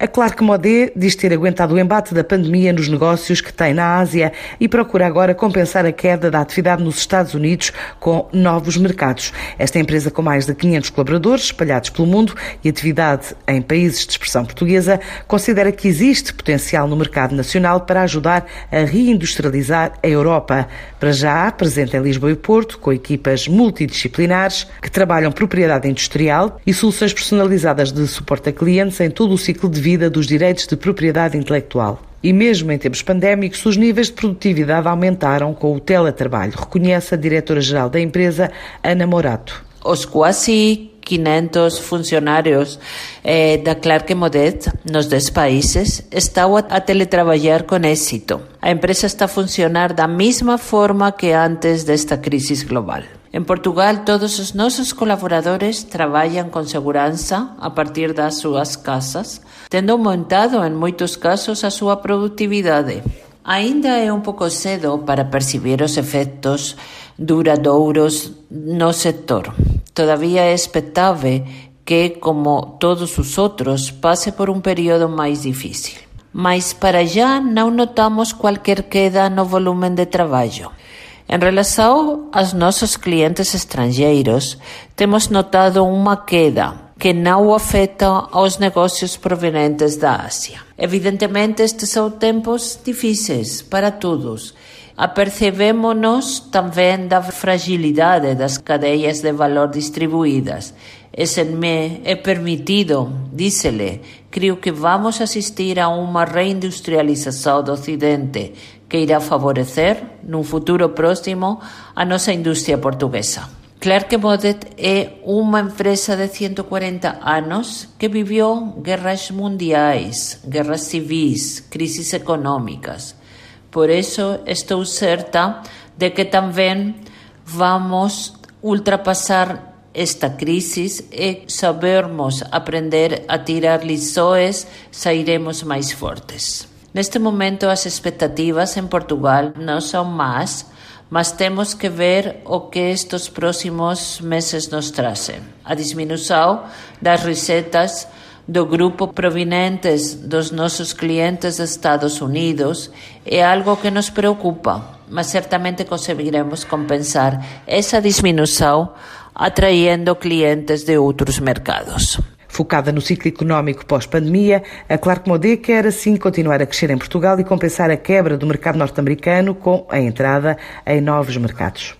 A Clark Modé diz ter aguentado o embate da pandemia nos negócios que tem na Ásia e procura agora compensar a queda da atividade nos Estados Unidos com novos mercados. Esta empresa, com mais de 500 colaboradores espalhados pelo mundo e atividade em países de expressão portuguesa, considera que existe potencial no mercado nacional para ajudar a reindustrializar a Europa. Para já, presente em Lisboa e Porto, com equipas multidisciplinares que trabalham propriedade industrial e soluções personalizadas de suporte a clientes em todo o ciclo de vida dos direitos de propriedade intelectual. E mesmo em tempos pandémicos, os níveis de produtividade aumentaram com o teletrabalho, reconhece a diretora-geral da empresa, Ana Morato. Os quase 500 funcionários eh, da Clark Modet nos 10 países estão a teletrabalhar com êxito. A empresa está a funcionar da mesma forma que antes desta crise global. En Portugal, todos os nosos colaboradores traballan con seguranza a partir das súas casas, tendo aumentado en moitos casos a súa productividade. Ainda é un pouco cedo para percibir os efectos duradouros no sector. Todavía é expectável que, como todos os outros, pase por un período máis difícil. Mas para já non notamos cualquier queda no volumen de traballo. Em relação aos nossos clientes estrangeiros, temos notado uma queda que não afeta aos negócios provenientes da Ásia. Evidentemente, estes são tempos difíceis para todos. Apercebemos-nos também da fragilidade das cadeias de valor distribuídas. E se me é permitido, disse-lhe, creio que vamos assistir a uma reindustrialização do Ocidente que irá favorecer, num futuro próximo, a nossa indústria portuguesa. Clark Modet é uma empresa de 140 anos que viveu guerras mundiais, guerras civis, crises econômicas. Por isso, estou certa de que também vamos ultrapassar esta crise e sabermos aprender a tirar lições, sairemos mais fortes. Neste momento, as expectativas em Portugal não são más, mas temos que ver o que estes próximos meses nos trazem. A diminuição das receitas do grupo provenientes dos nossos clientes dos Estados Unidos é algo que nos preocupa, mas certamente conseguiremos compensar essa diminuição atraindo clientes de outros mercados. Focada no ciclo económico pós-pandemia, a Clark Modé quer assim continuar a crescer em Portugal e compensar a quebra do mercado norte-americano com a entrada em novos mercados.